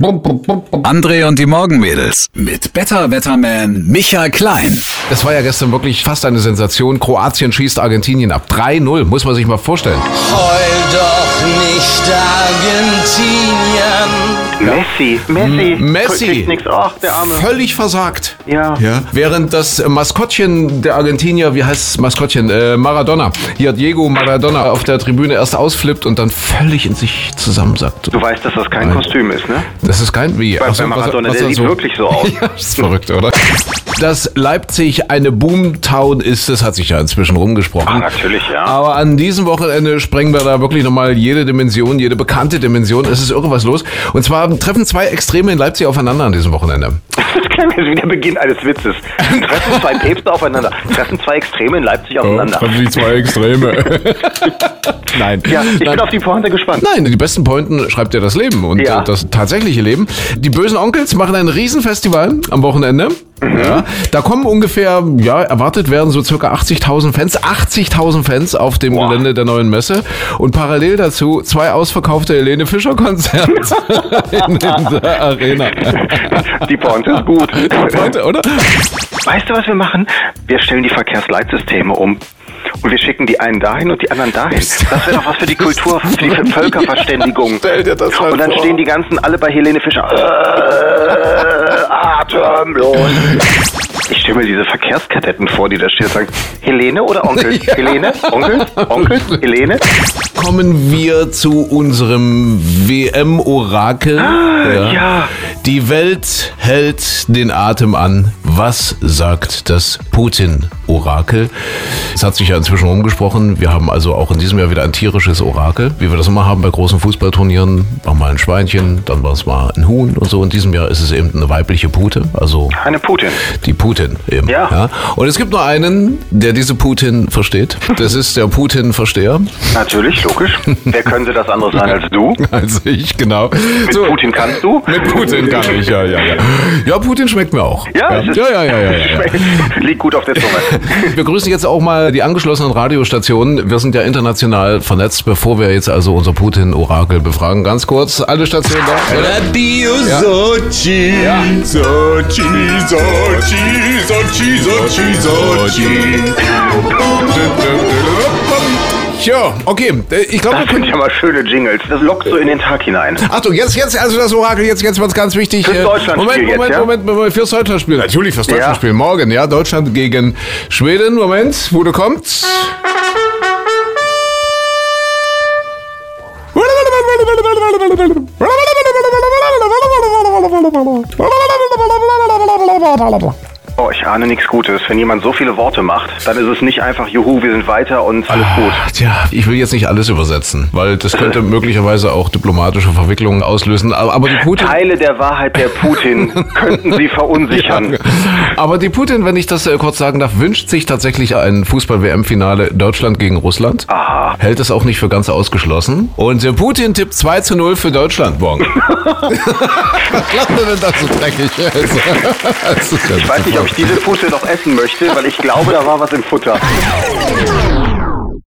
André und die Morgenmädels mit Better Wetterman Michael Klein. Das war ja gestern wirklich fast eine Sensation. Kroatien schießt Argentinien ab. 3-0, muss man sich mal vorstellen. Heul doch nicht Argentinien. Messi, Messi. Messi. Kriegt nix. Ach, der Arme. Völlig versagt. Ja. ja. Während das Maskottchen der Argentinier, wie heißt das Maskottchen? Äh, Maradona. Hier Diego Maradona auf der Tribüne erst ausflippt und dann völlig in sich zusammensackt. Du weißt, dass das kein Nein. Kostüm ist, ne? Das ist kein wie. Bei, so, bei was- Maradona, was der er sieht so- wirklich so aus. Ja, ist verrückt, oder? Dass Leipzig eine Boomtown ist, das hat sich ja inzwischen rumgesprochen. Ach, natürlich, ja. Aber an diesem Wochenende sprengen wir da wirklich nochmal jede Dimension, jede bekannte Dimension. Es ist irre was los. Und zwar treffen zwei Extreme in Leipzig aufeinander an diesem Wochenende. Das klang jetzt wie der Beginn eines Witzes. Treffen zwei Päpste aufeinander. Treffen zwei Extreme in Leipzig aufeinander. die zwei Extreme. Nein. Ja, ich bin Nein. auf die Pointe gespannt. Nein, die besten Pointen schreibt ja das Leben und Ja. äh, das tatsächliche Leben. Die bösen Onkels machen ein Riesenfestival am Wochenende. Mhm. Ja, da kommen ungefähr, ja, erwartet werden so circa 80.000 Fans, 80.000 Fans auf dem Boah. Gelände der neuen Messe und parallel dazu zwei ausverkaufte Helene Fischer Konzerte in der Arena. Die Pointe ist gut. Pointe, oder? Weißt du, was wir machen? Wir stellen die Verkehrsleitsysteme um. Und wir schicken die einen dahin und die anderen dahin. Das wäre doch was für die Kultur, für die Völkerverständigung. Stell dir das mal Und dann vor. stehen die ganzen alle bei Helene Fischer. Äh, atemlos. Ich stelle mir diese Verkehrskadetten vor, die da stehen und sagen, Helene oder Onkel? Helene? Onkel? Onkel? Helene? Kommen wir zu unserem WM-Orakel. Ah, ja. Die Welt hält den Atem an. Was sagt das Putin-Orakel? Es hat sich ja inzwischen rumgesprochen. Wir haben also auch in diesem Jahr wieder ein tierisches Orakel, wie wir das immer haben bei großen Fußballturnieren. War mal ein Schweinchen, dann war es mal ein Huhn und so. In diesem Jahr ist es eben eine weibliche Pute, also Eine Putin. die Putin eben. Ja. Und es gibt nur einen, der diese Putin versteht. Das ist der Putin-Versteher. Natürlich, logisch. Wer könnte das anderes sein als du? Also ich, genau. Mit Putin kannst du? Mit Putin kann ich, ja, ja, ja. Ja, Putin schmeckt mir auch. Ja, ja, ja, ja, ja, ja, ja. Liegt gut auf der Zunge. Wir grüßen jetzt auch mal die angeschlossenen Radiostationen. Wir sind ja international vernetzt, bevor wir jetzt also unser Putin-Orakel befragen. Ganz kurz, alle Stationen da. Radio Sochi, Sochi, Sochi, Sochi, Sochi, Sochi. Ja, okay. Ich glaube, Das sind ja mal schöne Jingles. Das lockt so in den Tag hinein. Achtung, jetzt, jetzt, also das Orakel, jetzt, jetzt wird's ganz wichtig. Fürs Äh, Deutschlandspiel Moment, jetzt, Moment, ja? Moment, Moment, fürs Deutschlandspiel. Natürlich fürs Ja. Deutschlandspiel. Morgen, ja, Deutschland gegen Schweden. Moment, wo du kommst. Oh, ahne nichts Gutes. Wenn jemand so viele Worte macht, dann ist es nicht einfach, juhu, wir sind weiter und alles gut. Tja, ich will jetzt nicht alles übersetzen, weil das könnte möglicherweise auch diplomatische Verwicklungen auslösen. Aber die Putin. Teile der Wahrheit der Putin könnten sie verunsichern. Aber die Putin, wenn ich das äh, kurz sagen darf, wünscht sich tatsächlich ein Fußball-WM-Finale Deutschland gegen Russland. Aha. Hält es auch nicht für ganz ausgeschlossen. Und der Putin tippt 2 zu 0 für Deutschland morgen. Was lacht denn da so dreckig? Ich weiß nicht, ob ich diese Puste noch essen möchte, weil ich glaube, da war was im Futter.